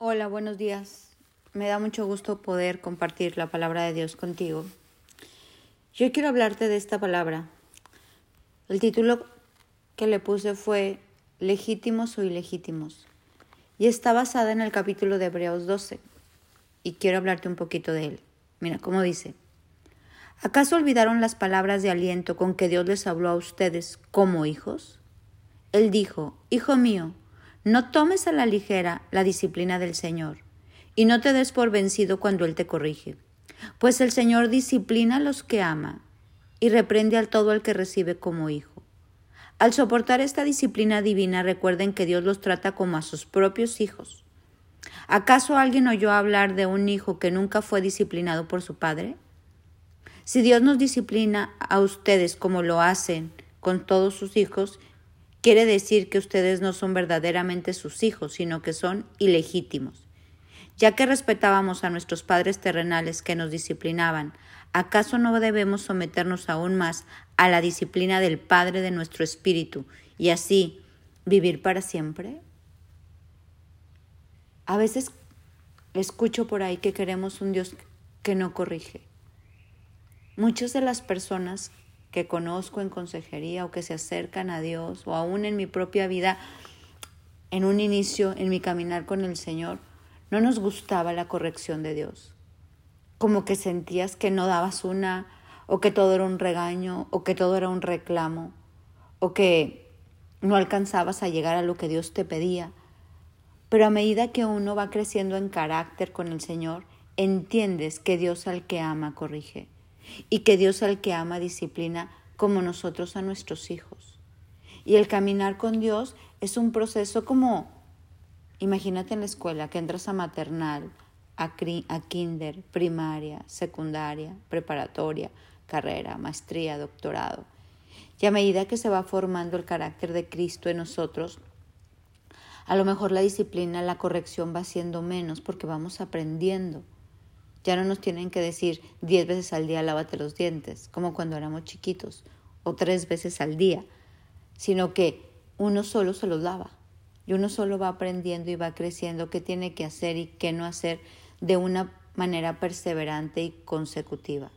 Hola, buenos días. Me da mucho gusto poder compartir la palabra de Dios contigo. Yo quiero hablarte de esta palabra. El título que le puse fue Legítimos o ilegítimos y está basada en el capítulo de Hebreos 12 y quiero hablarte un poquito de él. Mira cómo dice. ¿Acaso olvidaron las palabras de aliento con que Dios les habló a ustedes como hijos? Él dijo, Hijo mío, no tomes a la ligera la disciplina del Señor y no te des por vencido cuando Él te corrige, pues el Señor disciplina a los que ama y reprende al todo el que recibe como hijo. Al soportar esta disciplina divina, recuerden que Dios los trata como a sus propios hijos. ¿Acaso alguien oyó hablar de un hijo que nunca fue disciplinado por su padre? Si Dios nos disciplina a ustedes como lo hacen con todos sus hijos, quiere decir que ustedes no son verdaderamente sus hijos, sino que son ilegítimos. Ya que respetábamos a nuestros padres terrenales que nos disciplinaban, ¿acaso no debemos someternos aún más a la disciplina del Padre de nuestro espíritu y así vivir para siempre? A veces escucho por ahí que queremos un Dios que no corrige. Muchas de las personas que conozco en consejería o que se acercan a Dios o aún en mi propia vida, en un inicio, en mi caminar con el Señor, no nos gustaba la corrección de Dios. Como que sentías que no dabas una, o que todo era un regaño, o que todo era un reclamo, o que no alcanzabas a llegar a lo que Dios te pedía. Pero a medida que uno va creciendo en carácter con el Señor, entiendes que Dios al que ama corrige y que Dios al que ama disciplina como nosotros a nuestros hijos. Y el caminar con Dios es un proceso como, imagínate en la escuela, que entras a maternal, a, a kinder, primaria, secundaria, preparatoria, carrera, maestría, doctorado. Y a medida que se va formando el carácter de Cristo en nosotros, a lo mejor la disciplina, la corrección va siendo menos porque vamos aprendiendo. Ya no nos tienen que decir diez veces al día lávate los dientes, como cuando éramos chiquitos, o tres veces al día, sino que uno solo se los lava y uno solo va aprendiendo y va creciendo qué tiene que hacer y qué no hacer de una manera perseverante y consecutiva.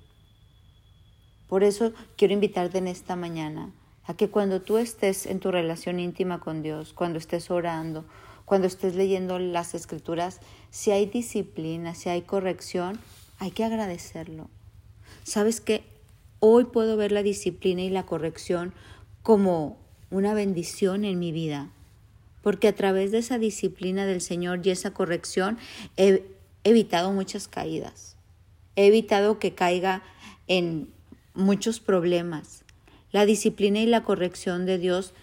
Por eso quiero invitarte en esta mañana a que cuando tú estés en tu relación íntima con Dios, cuando estés orando, cuando estés leyendo las escrituras, si hay disciplina, si hay corrección, hay que agradecerlo. ¿Sabes que Hoy puedo ver la disciplina y la corrección como una bendición en mi vida, porque a través de esa disciplina del Señor y esa corrección he evitado muchas caídas. He evitado que caiga en muchos problemas. La disciplina y la corrección de Dios,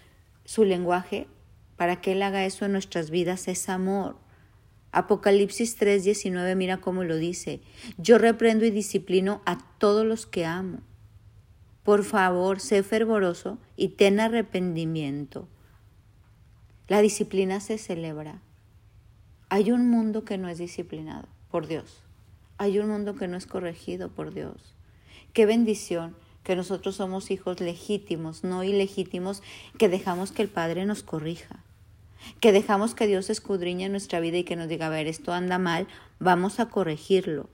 su lenguaje, para que Él haga eso en nuestras vidas es amor. Apocalipsis 3:19 mira cómo lo dice. Yo reprendo y disciplino a todos los que amo. Por favor, sé fervoroso y ten arrepentimiento. La disciplina se celebra. Hay un mundo que no es disciplinado por Dios. Hay un mundo que no es corregido por Dios. Qué bendición que nosotros somos hijos legítimos, no ilegítimos, que dejamos que el Padre nos corrija que dejamos que Dios escudriñe nuestra vida y que nos diga, a ver, esto anda mal, vamos a corregirlo.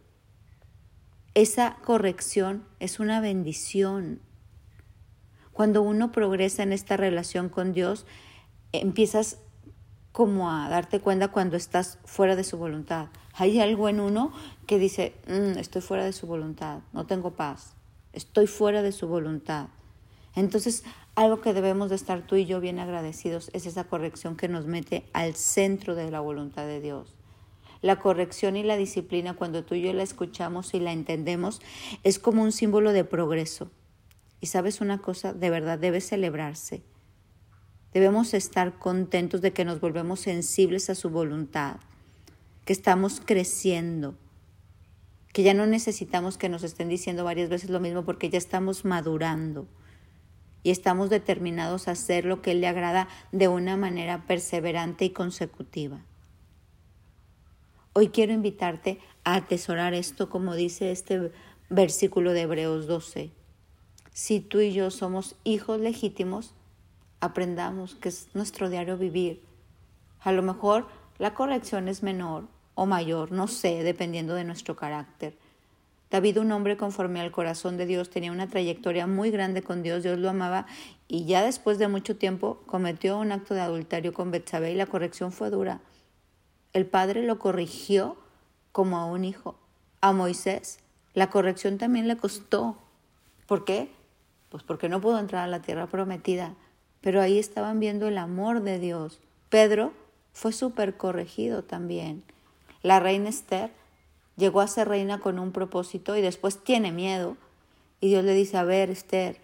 Esa corrección es una bendición. Cuando uno progresa en esta relación con Dios, empiezas como a darte cuenta cuando estás fuera de su voluntad. Hay algo en uno que dice, mm, estoy fuera de su voluntad, no tengo paz, estoy fuera de su voluntad. Entonces, algo que debemos de estar tú y yo bien agradecidos es esa corrección que nos mete al centro de la voluntad de Dios. La corrección y la disciplina, cuando tú y yo la escuchamos y la entendemos, es como un símbolo de progreso. Y sabes una cosa, de verdad debe celebrarse. Debemos estar contentos de que nos volvemos sensibles a su voluntad, que estamos creciendo, que ya no necesitamos que nos estén diciendo varias veces lo mismo porque ya estamos madurando y estamos determinados a hacer lo que Él le agrada de una manera perseverante y consecutiva. Hoy quiero invitarte a atesorar esto como dice este versículo de Hebreos 12. Si tú y yo somos hijos legítimos, aprendamos que es nuestro diario vivir. A lo mejor La corrección es menor o mayor, no sé, dependiendo de nuestro carácter. David, un hombre conforme al corazón de Dios, tenía una trayectoria muy grande con Dios, Dios lo amaba y ya después de mucho tiempo cometió un acto de adulterio con Betsabé y la corrección fue dura. El padre lo corrigió como a un hijo. A Moisés la corrección también le costó. ¿Por qué? Pues porque no pudo entrar a la tierra prometida. Pero ahí estaban viendo el amor de Dios. Pedro fue súper corregido también. La reina Esther llegó a ser reina con un propósito y después tiene miedo. Y Dios le dice, a ver, Esther,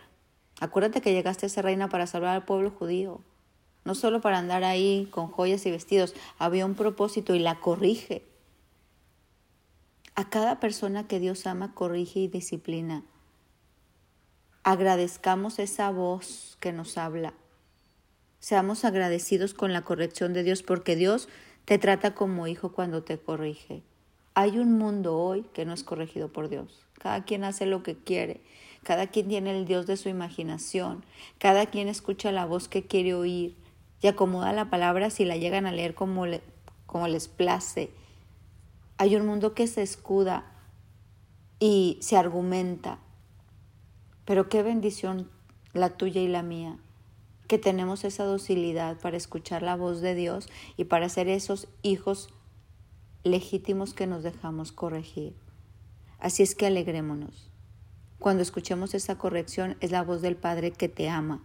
acuérdate que llegaste a ser reina para salvar al pueblo judío. No solo para andar ahí con joyas y vestidos, había un propósito y la corrige. A cada persona que Dios ama, corrige y disciplina. Agradezcamos esa voz que nos habla. Seamos agradecidos con la corrección de Dios porque Dios te trata como hijo cuando te corrige. Hay un mundo hoy que no es corregido por Dios. Cada quien hace lo que quiere. Cada quien tiene el Dios de su imaginación. Cada quien escucha la voz que quiere oír y acomoda la palabra si la llegan a leer como, les place. Hay un mundo que se escuda y se argumenta. Pero qué bendición la tuya y la mía, que tenemos esa docilidad para escuchar la voz de Dios y para ser esos hijos legítimos que nos dejamos corregir. Así es que alegrémonos. Cuando escuchemos esa corrección es la voz del Padre que te ama.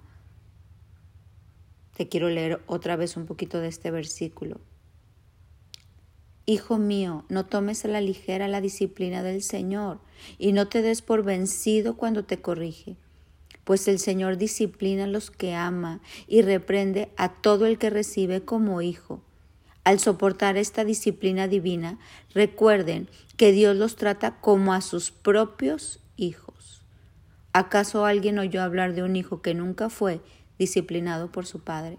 Te quiero leer otra vez un poquito de este versículo. Hijo mío, no tomes a la ligera la disciplina del Señor y no te des por vencido cuando te corrige, pues el Señor disciplina a los que ama y reprende a todo el que recibe como hijo. Al soportar esta disciplina divina, recuerden que Dios los trata como a sus propios hijos. ¿Acaso alguien oyó hablar de un hijo que nunca fue disciplinado por su padre?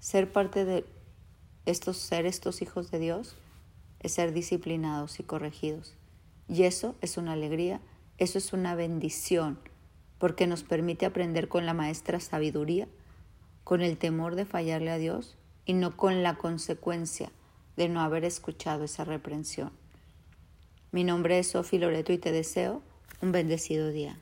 Ser parte de estos ser estos hijos de Dios es ser disciplinados y corregidos. Y eso es una alegría, eso es una bendición, porque nos permite aprender con la maestra sabiduría, con el temor de fallarle a Dios y no con la consecuencia de no haber escuchado esa reprensión. Mi nombre es Sofi Loreto y te deseo un bendecido día.